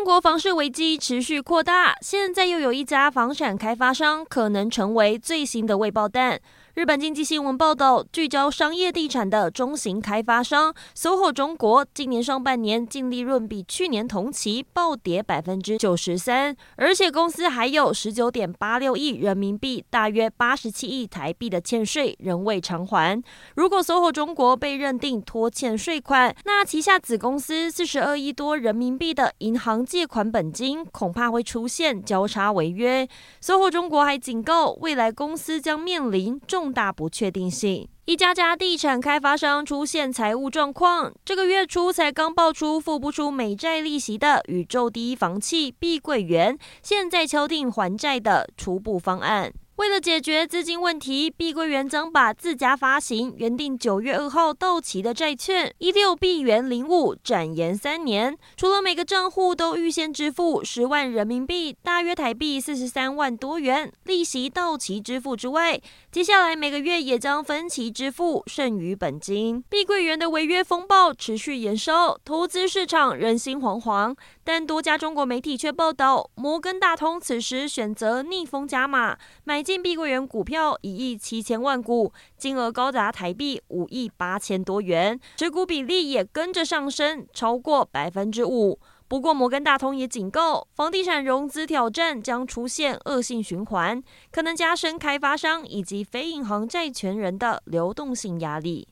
中国房市危机持续扩大，现在又有一家房产开发商可能成为最新的未爆弹。日本经济新闻报道，聚焦商业地产的中型开发商 SOHO 中国，今年上半年净利润比去年同期暴跌百分之九十三，而且公司还有十九点八六亿人民币，大约八十七亿台币的欠税仍未偿还。如果 SOHO 中国被认定拖欠税款，那旗下子公司四十二亿多人民币的银行借款本金恐怕会出现交叉违约。随后中国还警告，未来公司将面临重大不确定性，一家家地产开发商出现财务状况。这个月初才刚爆出付不出美债利息的宇宙第一房企碧桂园，现在敲定还债的初步方案。为了解决资金问题，碧桂园将把自家发行原定九月二号到期的债券一六碧元零五展延三年。除了每个账户都预先支付十万人民币（大约台币四十三万多元）利息到期支付之外，接下来每个月也将分期支付剩余本金。碧桂园的违约风暴持续延烧，投资市场人心惶惶。但多家中国媒体却报道，摩根大通此时选择逆风加码，买近碧桂园股票一亿七千万股，金额高达台币五亿八千多元，持股比例也跟着上升，超过百分之五。不过，摩根大通也警告，房地产融资挑战将出现恶性循环，可能加深开发商以及非银行债权人的流动性压力。